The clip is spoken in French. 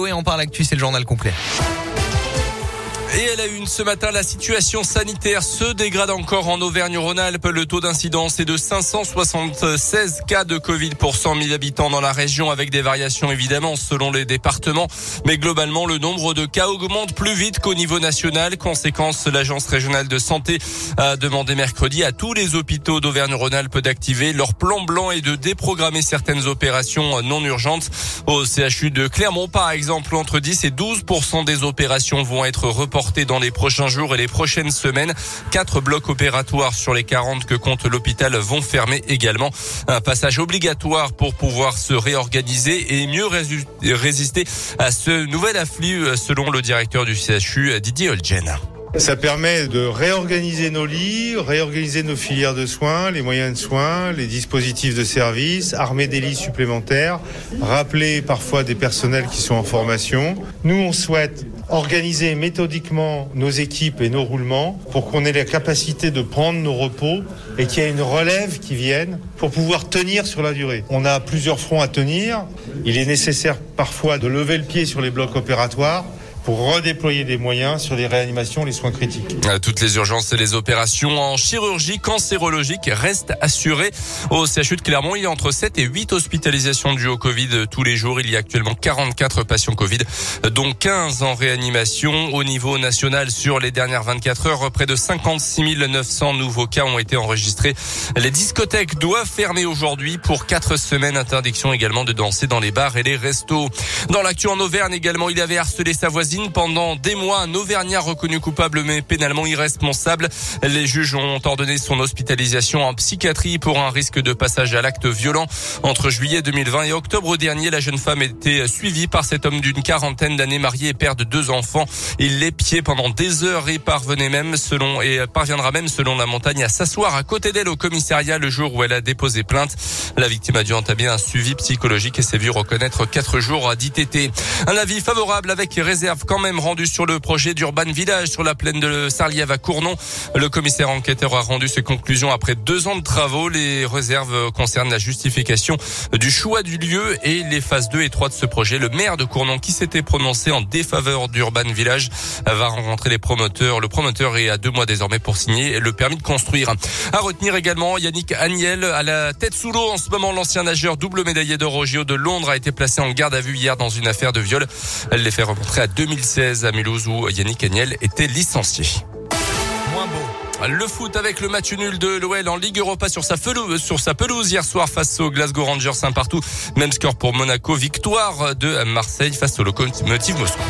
Oui, on parle actu, c'est le journal complet. Et elle a une ce matin, la situation sanitaire se dégrade encore en Auvergne-Rhône-Alpes. Le taux d'incidence est de 576 cas de Covid pour 100 000 habitants dans la région avec des variations évidemment selon les départements. Mais globalement, le nombre de cas augmente plus vite qu'au niveau national. Conséquence, l'agence régionale de santé a demandé mercredi à tous les hôpitaux d'Auvergne-Rhône-Alpes d'activer leur plan blanc et de déprogrammer certaines opérations non urgentes. Au CHU de Clermont, par exemple, entre 10 et 12% des opérations vont être reportées dans les prochains jours et les prochaines semaines. Quatre blocs opératoires sur les 40 que compte l'hôpital vont fermer également. Un passage obligatoire pour pouvoir se réorganiser et mieux résister à ce nouvel afflux selon le directeur du CHU, Didier Olgen. Ça permet de réorganiser nos lits, réorganiser nos filières de soins, les moyens de soins, les dispositifs de service, armer des lits supplémentaires, rappeler parfois des personnels qui sont en formation. Nous, on souhaite organiser méthodiquement nos équipes et nos roulements pour qu'on ait la capacité de prendre nos repos et qu'il y ait une relève qui vienne pour pouvoir tenir sur la durée. On a plusieurs fronts à tenir. Il est nécessaire parfois de lever le pied sur les blocs opératoires pour redéployer des moyens sur les réanimations, les soins critiques. Euh, toutes les urgences et les opérations en chirurgie cancérologique restent assurées. Au CHU de Clermont, il y a entre 7 et 8 hospitalisations dues au Covid tous les jours. Il y a actuellement 44 patients Covid, dont 15 en réanimation. Au niveau national, sur les dernières 24 heures, près de 56 900 nouveaux cas ont été enregistrés. Les discothèques doivent fermer aujourd'hui pour 4 semaines. Interdiction également de danser dans les bars et les restos. Dans l'actu en Auvergne également, il avait harcelé sa voisine pendant des mois. Un Auvergnat reconnu coupable mais pénalement irresponsable. Les juges ont ordonné son hospitalisation en psychiatrie pour un risque de passage à l'acte violent. Entre juillet 2020 et octobre dernier, la jeune femme était suivie par cet homme d'une quarantaine d'années marié et père de deux enfants. Il l'épiait pendant des heures et parvenait même selon et parviendra même selon la montagne à s'asseoir à côté d'elle au commissariat le jour où elle a déposé plainte. La victime a dû entamer un suivi psychologique et s'est vu reconnaître quatre jours d'ITT. Un avis favorable avec réserve quand même rendu sur le projet d'Urban Village sur la plaine de Sarliève à Cournon. Le commissaire enquêteur a rendu ses conclusions après deux ans de travaux. Les réserves concernent la justification du choix du lieu et les phases 2 et 3 de ce projet. Le maire de Cournon qui s'était prononcé en défaveur d'Urban Village va rencontrer les promoteurs. Le promoteur est à deux mois désormais pour signer le permis de construire. À retenir également Yannick Agnel à la tête sous l'eau en ce moment. L'ancien nageur double médaillé d'or au de Londres a été placé en garde à vue hier dans une affaire de viol. Elle les fait remontrer à 2000 2016 à Mulhouse où Yannick Agnel était licencié. Le foot avec le match nul de l'OL en Ligue Europa sur sa pelouse, sur sa pelouse hier soir face au Glasgow Rangers un partout. Même score pour Monaco. Victoire de Marseille face au Lokomotiv Moscou.